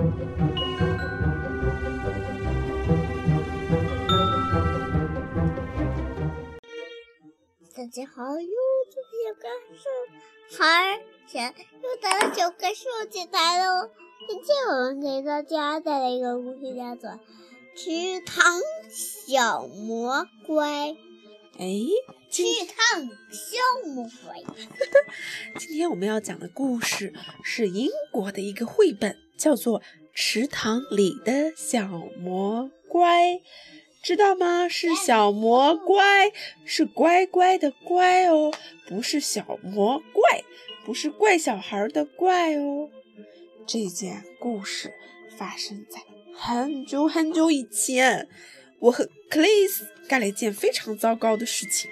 大家好，又是九个数孩前又到了九个数节台喽。今天我们给大家带来一个故事，叫做《池塘小魔怪》。哎，池塘小魔怪。今天我们要讲的故事是英国的一个绘本，叫做《池塘里的小魔乖》。知道吗？是小魔乖，是乖乖的乖哦，不是小魔怪，不是怪小孩的怪哦。这件故事发生在很久很久以前，我和克里斯干了一件非常糟糕的事情。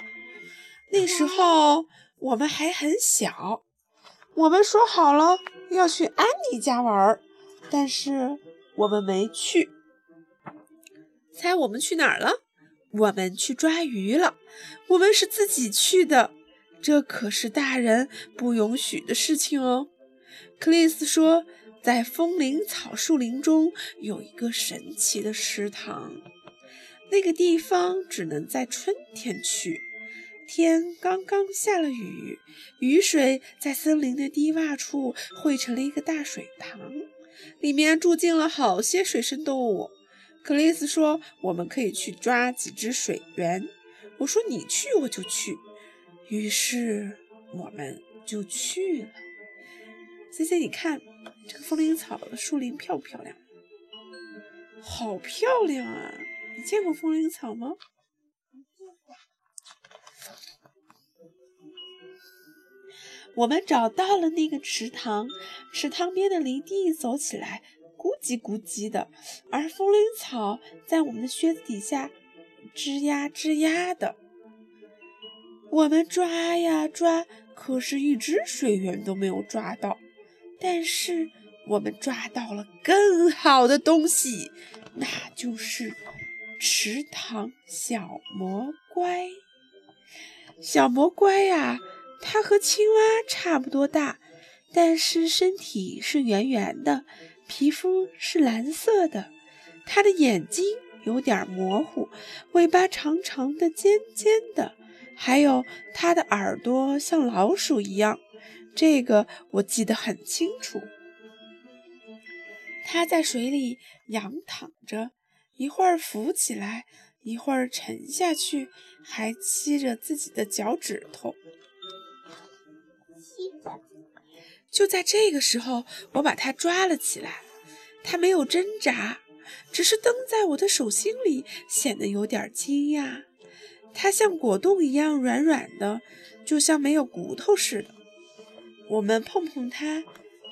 那时候我们还很小，我们说好了要去安妮家玩，但是我们没去。猜我们去哪儿了？我们去抓鱼了。我们是自己去的，这可是大人不允许的事情哦。克里斯说，在风铃草树林中有一个神奇的池塘，那个地方只能在春天去。天刚刚下了雨，雨水在森林的低洼处汇成了一个大水塘，里面住进了好些水生动物。克里斯说：“我们可以去抓几只水螈。”我说：“你去，我就去。”于是我们就去了。C C，你看这个风铃草的树林漂不漂亮？好漂亮啊！你见过风铃草吗？我们找到了那个池塘，池塘边的林地走起来。咕叽咕叽的，而风铃草在我们的靴子底下吱呀吱呀的。我们抓呀抓，可是一只水螈都没有抓到。但是我们抓到了更好的东西，那就是池塘小魔怪。小魔怪呀，它和青蛙差不多大，但是身体是圆圆的。皮肤是蓝色的，它的眼睛有点模糊，尾巴长长的、尖尖的，还有它的耳朵像老鼠一样，这个我记得很清楚。它在水里仰躺着，一会儿浮起来，一会儿沉下去，还吸着自己的脚趾头。就在这个时候，我把它抓了起来。它没有挣扎，只是蹬在我的手心里，显得有点惊讶。它像果冻一样软软的，就像没有骨头似的。我们碰碰它，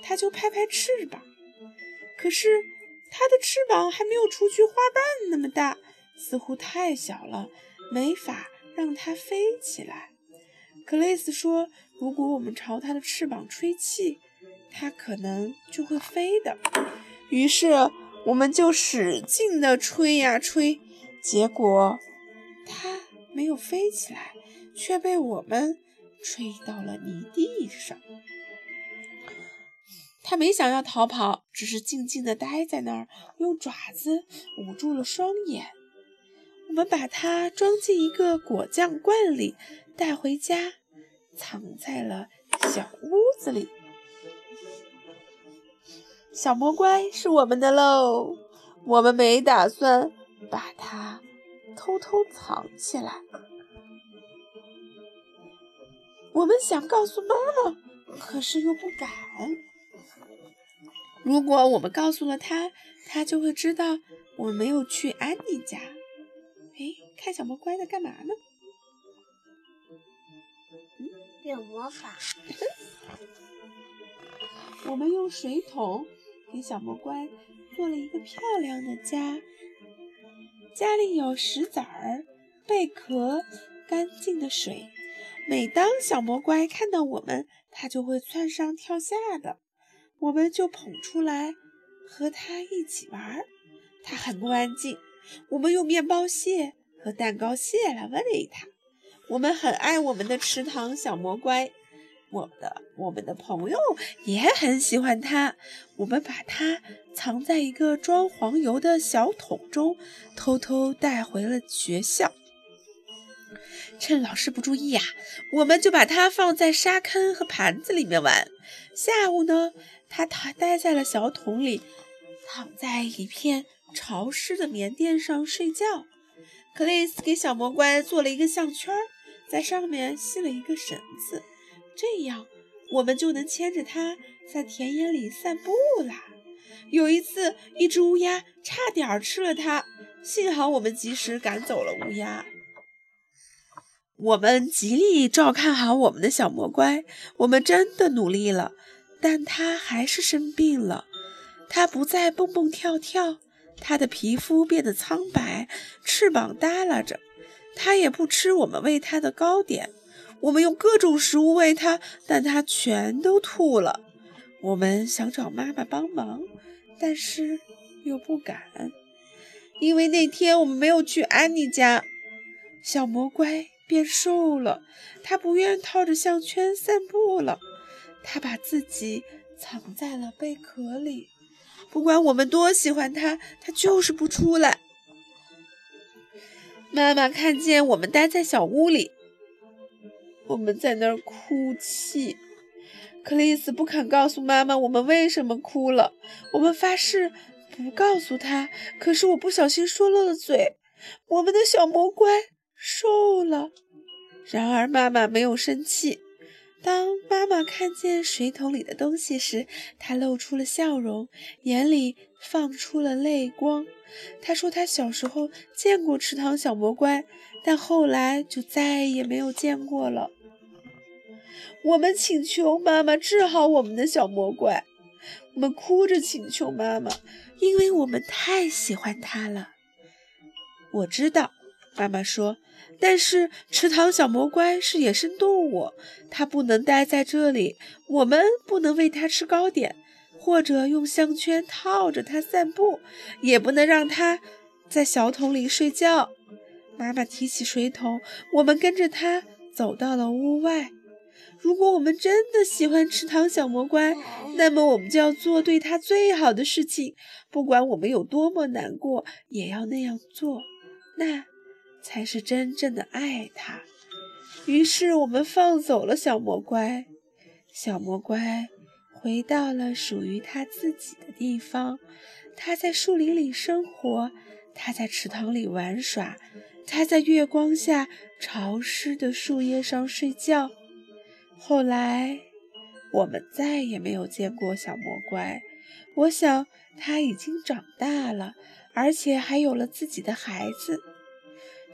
它就拍拍翅膀。可是它的翅膀还没有雏菊花瓣那么大，似乎太小了，没法让它飞起来。克雷斯说：“如果我们朝它的翅膀吹气，它可能就会飞的。”于是我们就使劲地吹呀吹，结果它没有飞起来，却被我们吹到了泥地上。它没想要逃跑，只是静静地待在那儿，用爪子捂住了双眼。我们把它装进一个果酱罐里，带回家，藏在了小屋子里。小魔怪是我们的喽，我们没打算把它偷偷藏起来。我们想告诉妈妈，可是又不敢。如果我们告诉了她，她就会知道我们没有去安妮家。哎，看小魔怪在干嘛呢？变魔法。我们用水桶。给小魔怪做了一个漂亮的家，家里有石子儿、贝壳、干净的水。每当小魔怪看到我们，它就会窜上跳下的，我们就捧出来和它一起玩。它很不安静，我们用面包屑和蛋糕屑来喂它。我们很爱我们的池塘小魔怪，我的我们的朋友也很喜欢它。我们把它藏在一个装黄油的小桶中，偷偷带回了学校。趁老师不注意呀，我们就把它放在沙坑和盘子里面玩。下午呢，它躺待在了小桶里，躺在一片潮湿的棉垫上睡觉。克里斯给小魔怪做了一个项圈，在上面系了一个绳子，这样我们就能牵着它在田野里散步啦。有一次，一只乌鸦差点吃了它，幸好我们及时赶走了乌鸦。我们极力照看好我们的小魔怪，我们真的努力了，但它还是生病了。它不再蹦蹦跳跳。它的皮肤变得苍白，翅膀耷拉着。它也不吃我们喂它的糕点。我们用各种食物喂它，但它全都吐了。我们想找妈妈帮忙，但是又不敢，因为那天我们没有去安妮家。小魔怪变瘦了，它不愿套着项圈散步了。它把自己藏在了贝壳里。不管我们多喜欢它，它就是不出来。妈妈看见我们待在小屋里，我们在那儿哭泣。克里斯不肯告诉妈妈我们为什么哭了，我们发誓不告诉他。可是我不小心说漏了嘴，我们的小魔怪瘦了。然而妈妈没有生气。当妈妈看见水桶里的东西时，她露出了笑容，眼里放出了泪光。她说：“她小时候见过池塘小魔怪，但后来就再也没有见过了。”我们请求妈妈治好我们的小魔怪，我们哭着请求妈妈，因为我们太喜欢它了。我知道，妈妈说。但是池塘小魔怪是野生动物，它不能待在这里。我们不能喂它吃糕点，或者用项圈套着它散步，也不能让它在小桶里睡觉。妈妈提起水桶，我们跟着它走到了屋外。如果我们真的喜欢池塘小魔怪，那么我们就要做对它最好的事情，不管我们有多么难过，也要那样做。那。才是真正的爱他。于是我们放走了小魔怪，小魔怪回到了属于他自己的地方。他在树林里生活，他在池塘里玩耍，他在月光下潮湿的树叶上睡觉。后来，我们再也没有见过小魔怪。我想他已经长大了，而且还有了自己的孩子。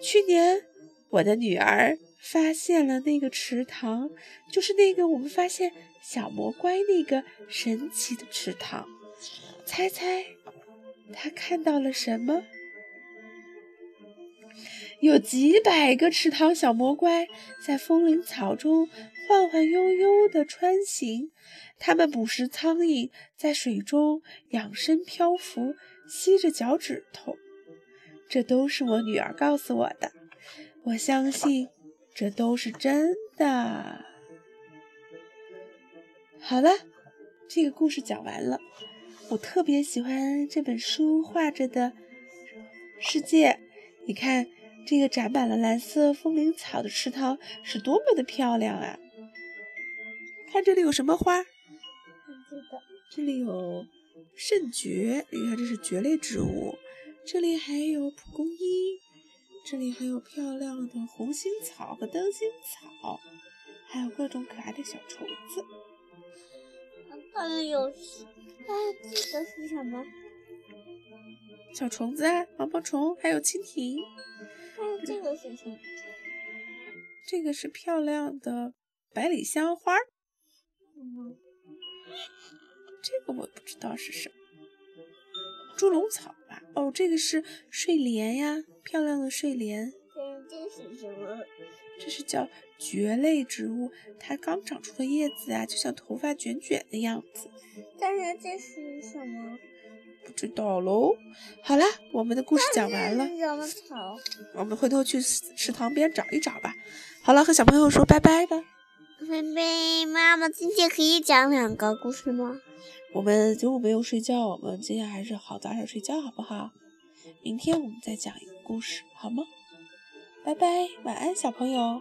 去年，我的女儿发现了那个池塘，就是那个我们发现小魔怪那个神奇的池塘。猜猜，她看到了什么？有几百个池塘小魔怪在风铃草中晃晃悠悠地穿行，它们捕食苍蝇，在水中仰身漂浮，吸着脚趾头。这都是我女儿告诉我的，我相信这都是真的。好了，这个故事讲完了。我特别喜欢这本书画着的世界。你看，这个长满了蓝色风铃草的池塘是多么的漂亮啊！看这里有什么花？这里有圣蕨，你看这是蕨类植物。这里还有蒲公英，这里还有漂亮的红心草和灯心草，还有各种可爱的小虫子。还有，啊，这个是什么？小虫子啊，毛毛虫，还有蜻蜓。还有，这个是什么？这个是漂亮的百里香花。嗯，这个我不知道是什么。猪笼草吧，哦，这个是睡莲呀，漂亮的睡莲。嗯，这是什么？这是叫蕨类植物，它刚长出的叶子啊，就像头发卷卷的样子。但是这是什么？不知道喽。好了，我们的故事讲完了。什么草？我们回头去池塘边找一找吧。好了，和小朋友说拜拜吧。菲菲妈妈今天可以讲两个故事吗？我们中午没有睡觉，我们今天还是好早点睡觉，好不好？明天我们再讲一个故事，好吗？拜拜，晚安，小朋友。